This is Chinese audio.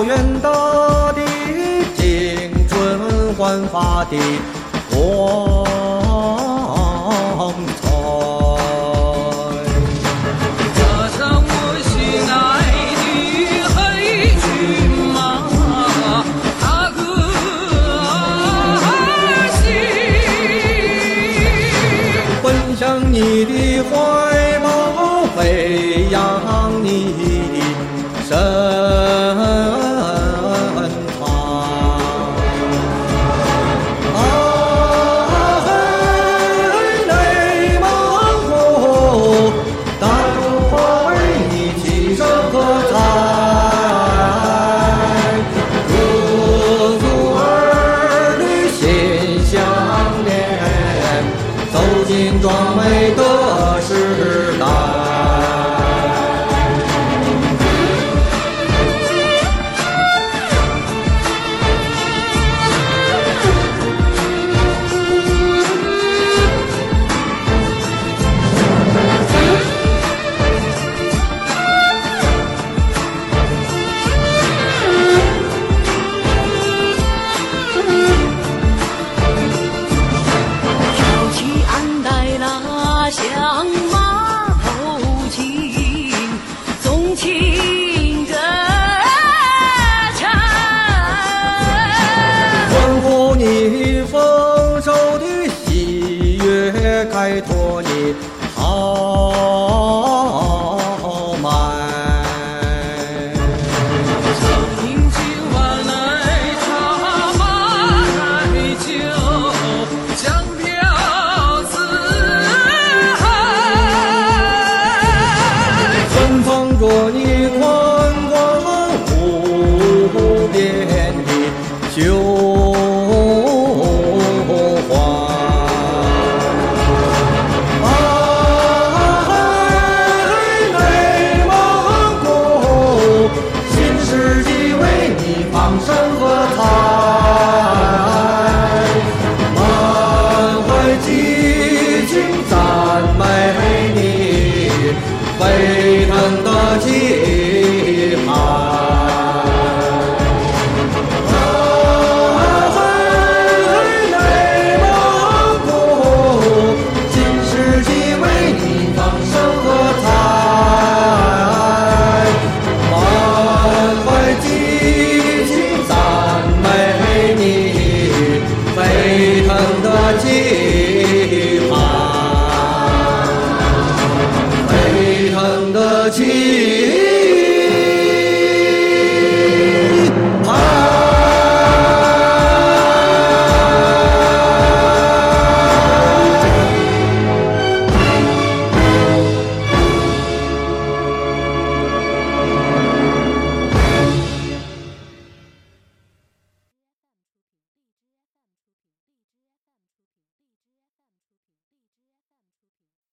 校原大地，青春焕发的光彩。踏上我心爱的黑骏马，踏歌而行，奔向你的怀抱，飞扬你的身。装备动托你豪迈，香槟今晚来，茶马开酒，香飘四海，芬风若你。